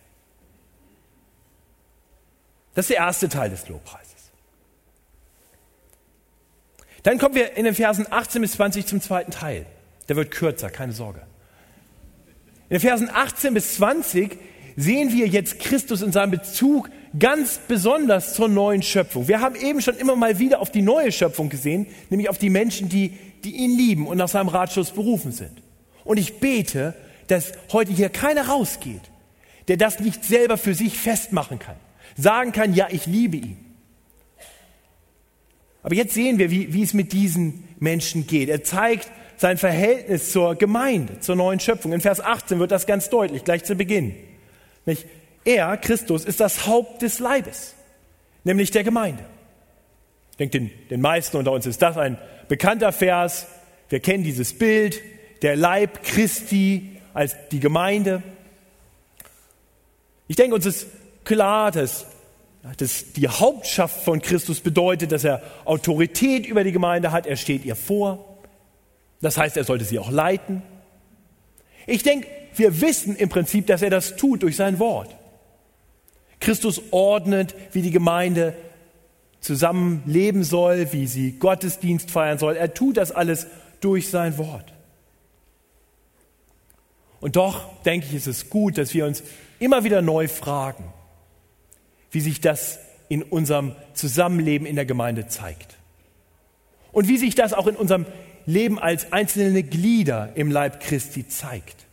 Das ist der erste Teil des Lobpreises. Dann kommen wir in den Versen 18 bis 20 zum zweiten Teil. Der wird kürzer, keine Sorge. In den Versen 18 bis 20 sehen wir jetzt Christus in seinem Bezug ganz besonders zur neuen Schöpfung. Wir haben eben schon immer mal wieder auf die neue Schöpfung gesehen, nämlich auf die Menschen, die, die ihn lieben und nach seinem Ratschluss berufen sind. Und ich bete, dass heute hier keiner rausgeht, der das nicht selber für sich festmachen kann. Sagen kann, ja, ich liebe ihn. Aber jetzt sehen wir, wie, wie es mit diesen Menschen geht. Er zeigt sein Verhältnis zur Gemeinde, zur neuen Schöpfung. In Vers 18 wird das ganz deutlich, gleich zu Beginn. Nicht? Er, Christus, ist das Haupt des Leibes, nämlich der Gemeinde. Ich denke, den, den meisten unter uns ist das ein bekannter Vers. Wir kennen dieses Bild, der Leib Christi als die Gemeinde. Ich denke, uns ist klar, dass, dass die Hauptschaft von Christus bedeutet, dass er Autorität über die Gemeinde hat. Er steht ihr vor. Das heißt, er sollte sie auch leiten. Ich denke, wir wissen im Prinzip, dass er das tut durch sein Wort. Christus ordnet, wie die Gemeinde zusammen leben soll, wie sie Gottesdienst feiern soll. Er tut das alles durch sein Wort. Und doch denke ich, ist es gut, dass wir uns immer wieder neu fragen, wie sich das in unserem Zusammenleben in der Gemeinde zeigt. Und wie sich das auch in unserem Leben als einzelne Glieder im Leib Christi zeigt.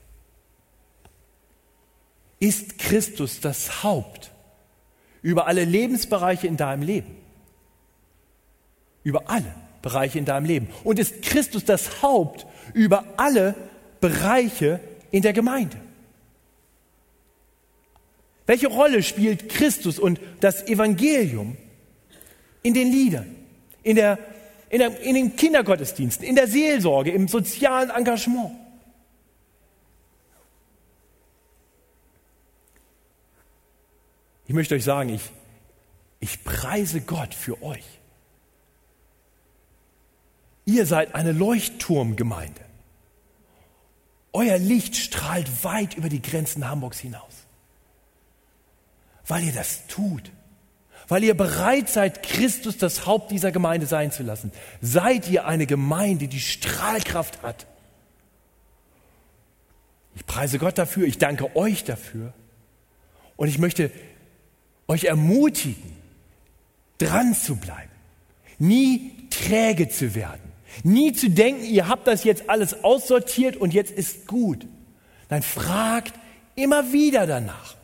Ist Christus das Haupt über alle Lebensbereiche in deinem Leben? Über alle Bereiche in deinem Leben. Und ist Christus das Haupt über alle Bereiche in der Gemeinde? Welche Rolle spielt Christus und das Evangelium in den Liedern, in, der, in, der, in den Kindergottesdiensten, in der Seelsorge, im sozialen Engagement? Ich möchte euch sagen, ich, ich preise Gott für euch. Ihr seid eine Leuchtturmgemeinde. Euer Licht strahlt weit über die Grenzen Hamburgs hinaus. Weil ihr das tut. Weil ihr bereit seid, Christus das Haupt dieser Gemeinde sein zu lassen. Seid ihr eine Gemeinde, die Strahlkraft hat. Ich preise Gott dafür. Ich danke euch dafür. Und ich möchte euch ermutigen, dran zu bleiben. Nie träge zu werden Nie zu denken, ihr habt das jetzt alles aussortiert und jetzt ist gut. Nein, fragt immer wieder danach.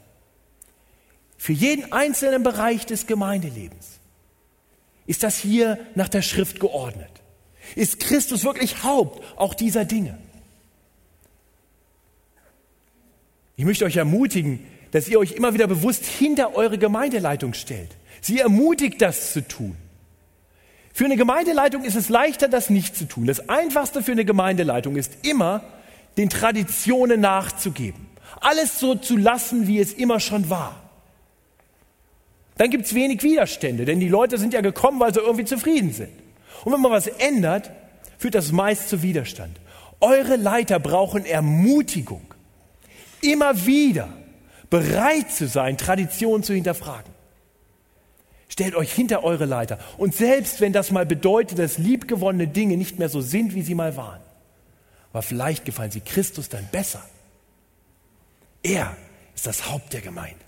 Für jeden einzelnen Bereich des Gemeindelebens. Ist das hier nach der Schrift geordnet? Ist Christus wirklich Haupt auch dieser Dinge? Ich möchte euch ermutigen, dass ihr euch immer wieder bewusst hinter eure Gemeindeleitung stellt. Sie ermutigt, das zu tun. Für eine Gemeindeleitung ist es leichter, das nicht zu tun. Das Einfachste für eine Gemeindeleitung ist immer, den Traditionen nachzugeben. Alles so zu lassen, wie es immer schon war. Dann gibt es wenig Widerstände, denn die Leute sind ja gekommen, weil sie irgendwie zufrieden sind. Und wenn man was ändert, führt das meist zu Widerstand. Eure Leiter brauchen Ermutigung, immer wieder bereit zu sein, Traditionen zu hinterfragen. Stellt euch hinter eure Leiter. Und selbst wenn das mal bedeutet, dass liebgewonnene Dinge nicht mehr so sind, wie sie mal waren, aber vielleicht gefallen sie Christus dann besser. Er ist das Haupt der Gemeinde.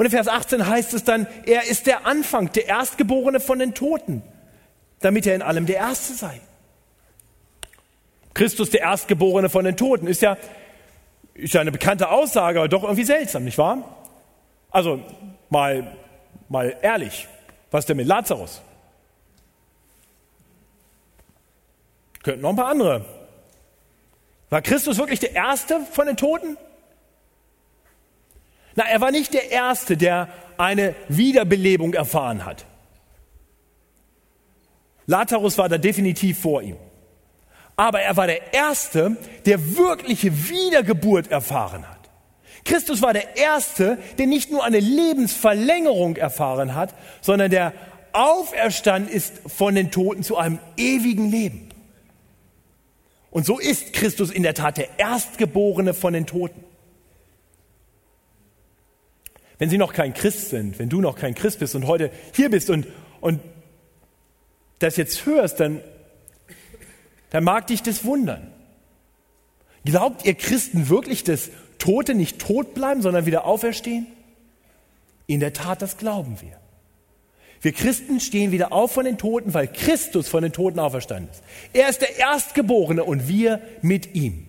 Und in Vers 18 heißt es dann, er ist der Anfang, der Erstgeborene von den Toten, damit er in allem der Erste sei. Christus, der Erstgeborene von den Toten, ist ja, ist ja eine bekannte Aussage, aber doch irgendwie seltsam, nicht wahr? Also Mal, mal ehrlich, was denn mit Lazarus? Könnten noch ein paar andere. War Christus wirklich der Erste von den Toten? Na, er war nicht der Erste, der eine Wiederbelebung erfahren hat. Lazarus war da definitiv vor ihm. Aber er war der Erste, der wirkliche Wiedergeburt erfahren hat. Christus war der Erste, der nicht nur eine Lebensverlängerung erfahren hat, sondern der auferstanden ist von den Toten zu einem ewigen Leben. Und so ist Christus in der Tat der Erstgeborene von den Toten. Wenn Sie noch kein Christ sind, wenn du noch kein Christ bist und heute hier bist und, und das jetzt hörst, dann, dann mag dich das wundern. Glaubt ihr Christen wirklich, dass Tote nicht tot bleiben, sondern wieder auferstehen? In der Tat, das glauben wir. Wir Christen stehen wieder auf von den Toten, weil Christus von den Toten auferstanden ist. Er ist der Erstgeborene und wir mit ihm.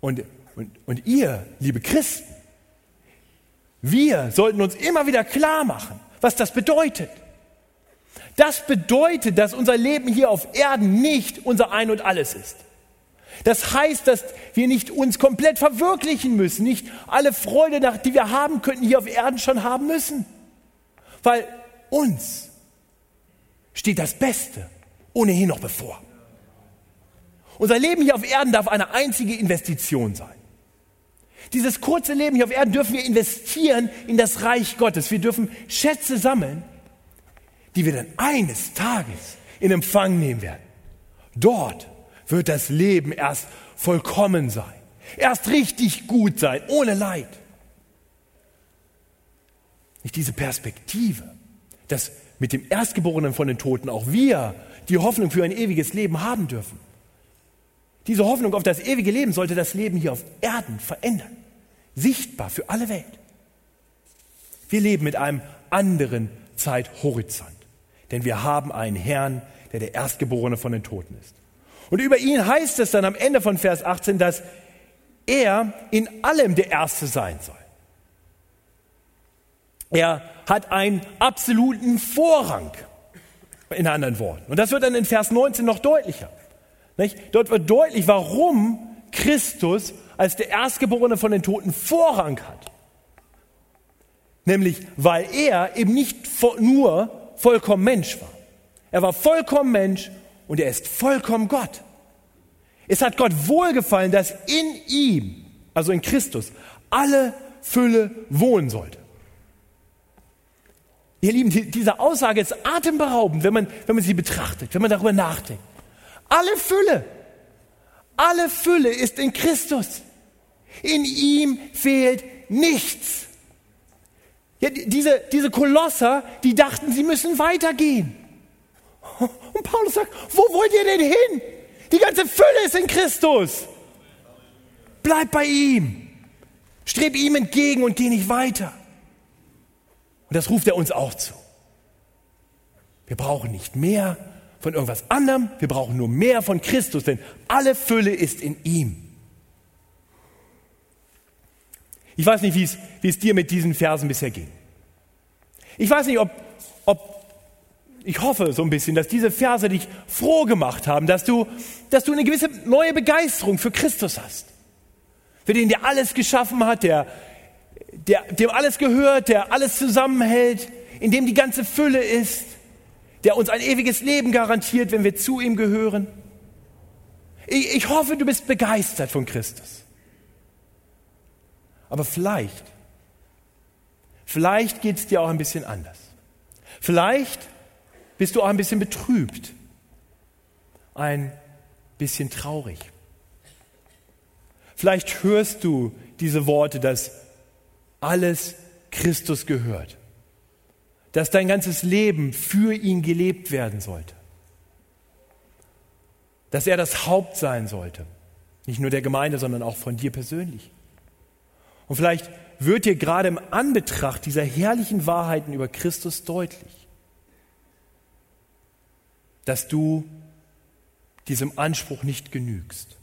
Und, und, und ihr, liebe Christen, wir sollten uns immer wieder klar machen, was das bedeutet. Das bedeutet, dass unser Leben hier auf Erden nicht unser Ein und alles ist. Das heißt, dass wir nicht uns komplett verwirklichen müssen, nicht alle Freude, die wir haben könnten, hier auf Erden schon haben müssen. Weil uns steht das Beste ohnehin noch bevor. Unser Leben hier auf Erden darf eine einzige Investition sein. Dieses kurze Leben hier auf Erden dürfen wir investieren in das Reich Gottes. Wir dürfen Schätze sammeln, die wir dann eines Tages in Empfang nehmen werden. Dort wird das Leben erst vollkommen sein, erst richtig gut sein, ohne Leid. Nicht diese Perspektive, dass mit dem Erstgeborenen von den Toten auch wir die Hoffnung für ein ewiges Leben haben dürfen. Diese Hoffnung auf das ewige Leben sollte das Leben hier auf Erden verändern. Sichtbar für alle Welt. Wir leben mit einem anderen Zeithorizont. Denn wir haben einen Herrn, der der Erstgeborene von den Toten ist. Und über ihn heißt es dann am Ende von Vers 18, dass er in allem der Erste sein soll. Er hat einen absoluten Vorrang, in anderen Worten. Und das wird dann in Vers 19 noch deutlicher. Nicht? Dort wird deutlich, warum Christus als der Erstgeborene von den Toten Vorrang hat. Nämlich, weil er eben nicht nur vollkommen Mensch war. Er war vollkommen Mensch und er ist vollkommen Gott. Es hat Gott wohlgefallen, dass in ihm, also in Christus, alle Fülle wohnen sollte. Ihr Lieben, diese Aussage ist atemberaubend, wenn man, wenn man sie betrachtet, wenn man darüber nachdenkt. Alle Fülle, alle Fülle ist in Christus. In ihm fehlt nichts. Ja, diese, diese Kolosser, die dachten, sie müssen weitergehen. Und Paulus sagt, wo wollt ihr denn hin? Die ganze Fülle ist in Christus. Bleib bei ihm. Streb ihm entgegen und geh nicht weiter. Und das ruft er uns auch zu. Wir brauchen nicht mehr von irgendwas anderem, wir brauchen nur mehr von Christus, denn alle Fülle ist in ihm. Ich weiß nicht, wie es, wie es dir mit diesen Versen bisher ging. Ich weiß nicht, ob, ob ich hoffe so ein bisschen, dass diese Verse dich froh gemacht haben, dass du, dass du eine gewisse neue Begeisterung für Christus hast. Für den, der alles geschaffen hat, der, der, dem alles gehört, der alles zusammenhält, in dem die ganze Fülle ist, der uns ein ewiges Leben garantiert, wenn wir zu ihm gehören. Ich, ich hoffe, du bist begeistert von Christus. Aber vielleicht, vielleicht geht es dir auch ein bisschen anders. Vielleicht bist du auch ein bisschen betrübt, ein bisschen traurig. Vielleicht hörst du diese Worte, dass alles Christus gehört, dass dein ganzes Leben für ihn gelebt werden sollte, dass er das Haupt sein sollte, nicht nur der Gemeinde, sondern auch von dir persönlich. Und vielleicht wird dir gerade im Anbetracht dieser herrlichen Wahrheiten über Christus deutlich, dass du diesem Anspruch nicht genügst.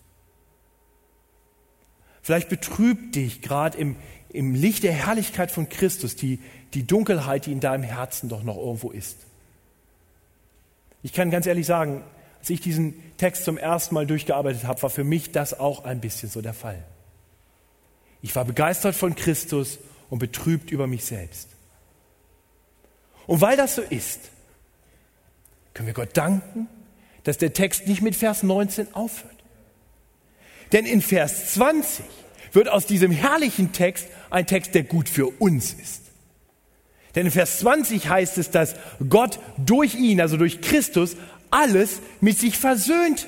Vielleicht betrübt dich gerade im, im Licht der Herrlichkeit von Christus die, die Dunkelheit, die in deinem Herzen doch noch irgendwo ist. Ich kann ganz ehrlich sagen, als ich diesen Text zum ersten Mal durchgearbeitet habe, war für mich das auch ein bisschen so der Fall. Ich war begeistert von Christus und betrübt über mich selbst. Und weil das so ist, können wir Gott danken, dass der Text nicht mit Vers 19 aufhört. Denn in Vers 20 wird aus diesem herrlichen Text ein Text, der gut für uns ist. Denn in Vers 20 heißt es, dass Gott durch ihn, also durch Christus, alles mit sich versöhnte.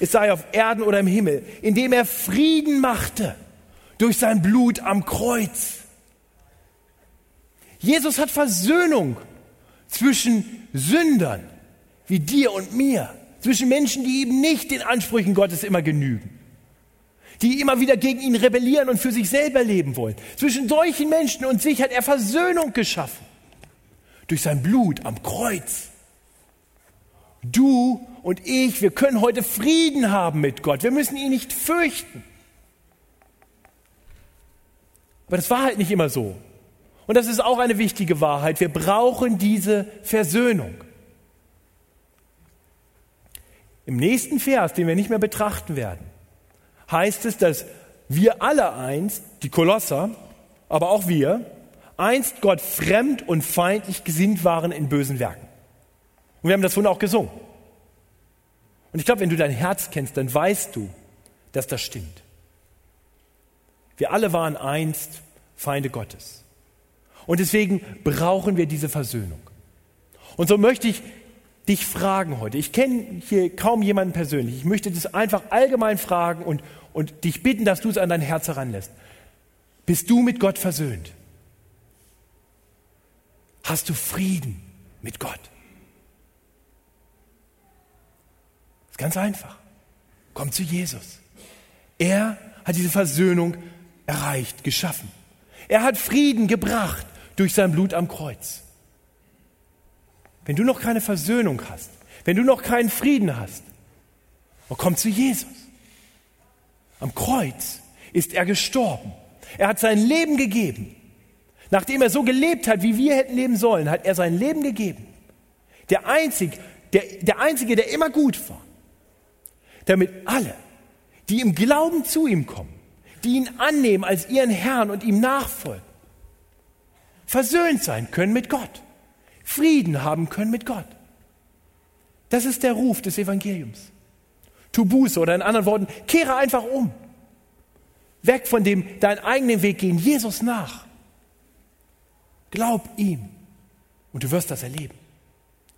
Es sei auf Erden oder im Himmel, indem er Frieden machte durch sein Blut am Kreuz. Jesus hat Versöhnung zwischen Sündern wie dir und mir, zwischen Menschen, die eben nicht den Ansprüchen Gottes immer genügen, die immer wieder gegen ihn rebellieren und für sich selber leben wollen. Zwischen solchen Menschen und sich hat er Versöhnung geschaffen. Durch sein Blut am Kreuz. Du und ich, wir können heute Frieden haben mit Gott. Wir müssen ihn nicht fürchten. Aber das war halt nicht immer so. Und das ist auch eine wichtige Wahrheit. Wir brauchen diese Versöhnung. Im nächsten Vers, den wir nicht mehr betrachten werden, heißt es, dass wir alle einst, die Kolosser, aber auch wir, einst Gott fremd und feindlich gesinnt waren in bösen Werken. Und wir haben das vorhin auch gesungen. Und ich glaube, wenn du dein Herz kennst, dann weißt du, dass das stimmt. Wir alle waren einst Feinde Gottes. Und deswegen brauchen wir diese Versöhnung. Und so möchte ich dich fragen heute. Ich kenne hier kaum jemanden persönlich. Ich möchte das einfach allgemein fragen und, und dich bitten, dass du es an dein Herz heranlässt. Bist du mit Gott versöhnt? Hast du Frieden mit Gott? Das ist ganz einfach. Komm zu Jesus. Er hat diese Versöhnung erreicht, geschaffen. Er hat Frieden gebracht durch sein Blut am Kreuz. Wenn du noch keine Versöhnung hast, wenn du noch keinen Frieden hast, komm zu Jesus. Am Kreuz ist er gestorben. Er hat sein Leben gegeben. Nachdem er so gelebt hat, wie wir hätten leben sollen, hat er sein Leben gegeben. Der Einzige, der, der Einzige, der immer gut war. Damit alle, die im Glauben zu ihm kommen, die ihn annehmen als ihren Herrn und ihm nachfolgen, versöhnt sein können mit Gott, Frieden haben können mit Gott. Das ist der Ruf des Evangeliums. Tu Buße oder in anderen Worten, kehre einfach um. Weg von dem deinen eigenen Weg gehen, Jesus nach. Glaub ihm und du wirst das erleben.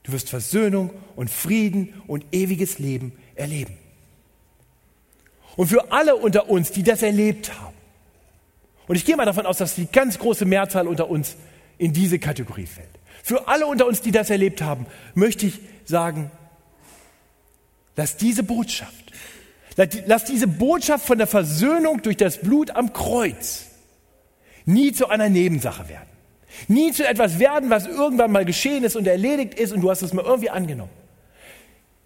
Du wirst Versöhnung und Frieden und ewiges Leben erleben. Und für alle unter uns, die das erlebt haben, und ich gehe mal davon aus, dass die ganz große Mehrzahl unter uns in diese Kategorie fällt. Für alle unter uns, die das erlebt haben, möchte ich sagen, lass diese Botschaft, lass diese Botschaft von der Versöhnung durch das Blut am Kreuz nie zu einer Nebensache werden. Nie zu etwas werden, was irgendwann mal geschehen ist und erledigt ist und du hast es mal irgendwie angenommen.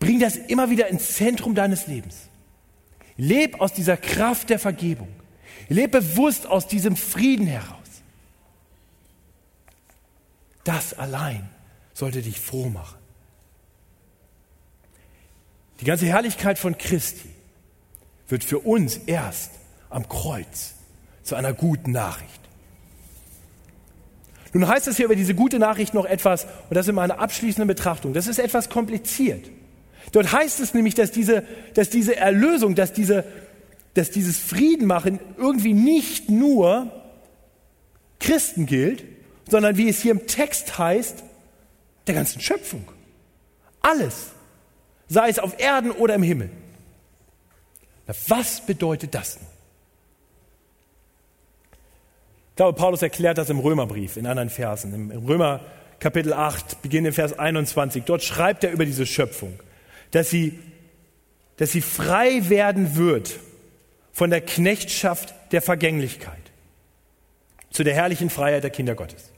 Bring das immer wieder ins Zentrum deines Lebens. Leb aus dieser Kraft der Vergebung. Leb bewusst aus diesem Frieden heraus. Das allein sollte dich froh machen. Die ganze Herrlichkeit von Christi wird für uns erst am Kreuz zu einer guten Nachricht. Nun heißt es hier über diese gute Nachricht noch etwas, und das ist meine abschließende Betrachtung, das ist etwas kompliziert. Dort heißt es nämlich, dass diese, dass diese Erlösung, dass, diese, dass dieses Friedenmachen irgendwie nicht nur Christen gilt, sondern wie es hier im Text heißt, der ganzen Schöpfung. Alles, sei es auf Erden oder im Himmel. Was bedeutet das nun? Ich glaube, Paulus erklärt das im Römerbrief in anderen Versen. Im Römer Kapitel 8, beginnend in Vers 21. Dort schreibt er über diese Schöpfung, dass sie, dass sie frei werden wird von der Knechtschaft der Vergänglichkeit zu der herrlichen Freiheit der Kinder Gottes.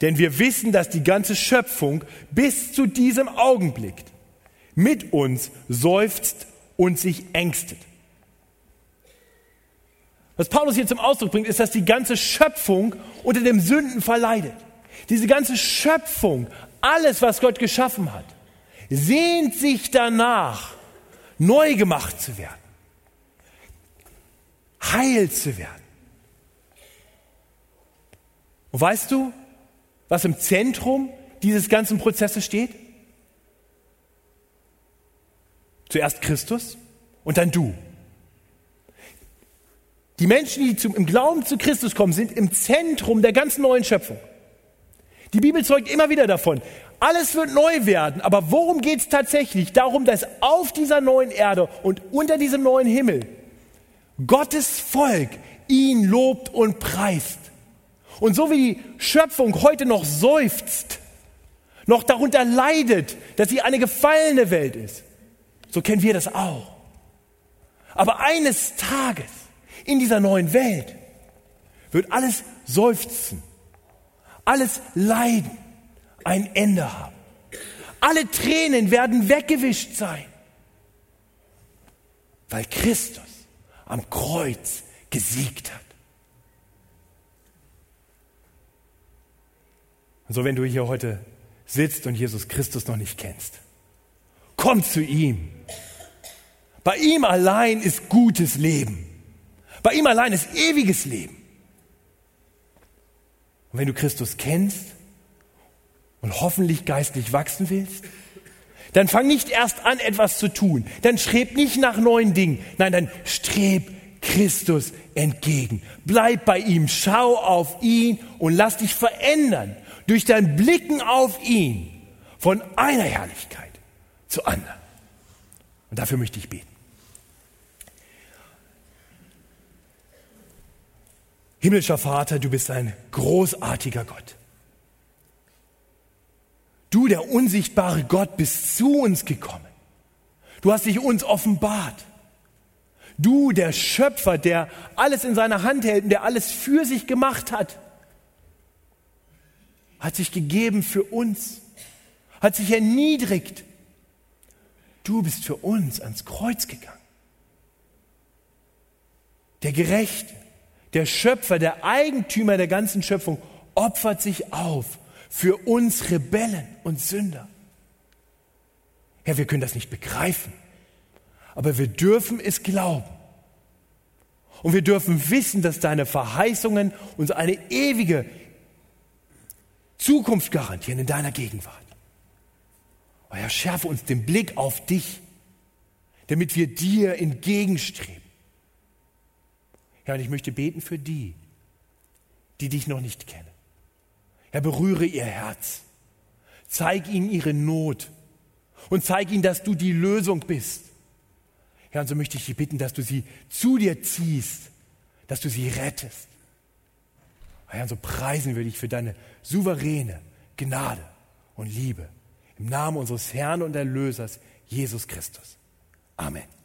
Denn wir wissen, dass die ganze Schöpfung bis zu diesem Augenblick mit uns seufzt und sich ängstet. Was Paulus hier zum Ausdruck bringt, ist, dass die ganze Schöpfung unter dem Sünden verleidet. Diese ganze Schöpfung, alles, was Gott geschaffen hat, sehnt sich danach, neu gemacht zu werden, heil zu werden. Und weißt du, was im Zentrum dieses ganzen Prozesses steht? Zuerst Christus und dann du. Die Menschen, die zum, im Glauben zu Christus kommen, sind im Zentrum der ganzen neuen Schöpfung. Die Bibel zeugt immer wieder davon. Alles wird neu werden, aber worum geht es tatsächlich? Darum, dass auf dieser neuen Erde und unter diesem neuen Himmel Gottes Volk ihn lobt und preist. Und so wie die Schöpfung heute noch seufzt, noch darunter leidet, dass sie eine gefallene Welt ist, so kennen wir das auch. Aber eines Tages in dieser neuen Welt wird alles Seufzen, alles Leiden ein Ende haben. Alle Tränen werden weggewischt sein, weil Christus am Kreuz gesiegt hat. So, wenn du hier heute sitzt und Jesus Christus noch nicht kennst, komm zu ihm. Bei ihm allein ist gutes Leben. Bei ihm allein ist ewiges Leben. Und wenn du Christus kennst und hoffentlich geistlich wachsen willst, dann fang nicht erst an, etwas zu tun. Dann streb nicht nach neuen Dingen. Nein, dann streb Christus entgegen. Bleib bei ihm, schau auf ihn und lass dich verändern durch dein Blicken auf ihn von einer Herrlichkeit zur anderen. Und dafür möchte ich beten. Himmlischer Vater, du bist ein großartiger Gott. Du, der unsichtbare Gott, bist zu uns gekommen. Du hast dich uns offenbart. Du, der Schöpfer, der alles in seiner Hand hält und der alles für sich gemacht hat, hat sich gegeben für uns, hat sich erniedrigt. Du bist für uns ans Kreuz gegangen. Der Gerechte, der Schöpfer, der Eigentümer der ganzen Schöpfung opfert sich auf für uns Rebellen und Sünder. Ja, wir können das nicht begreifen, aber wir dürfen es glauben. Und wir dürfen wissen, dass deine Verheißungen uns eine ewige Zukunft garantieren in deiner Gegenwart. Oh Herr, schärfe uns den Blick auf dich, damit wir dir entgegenstreben. Ja, und ich möchte beten für die, die dich noch nicht kennen. Herr, berühre ihr Herz. Zeig ihnen ihre Not und zeig ihnen, dass du die Lösung bist. Herr, und so möchte ich dich bitten, dass du sie zu dir ziehst, dass du sie rettest. Herr, so preisen wir dich für deine souveräne Gnade und Liebe. Im Namen unseres Herrn und Erlösers, Jesus Christus. Amen.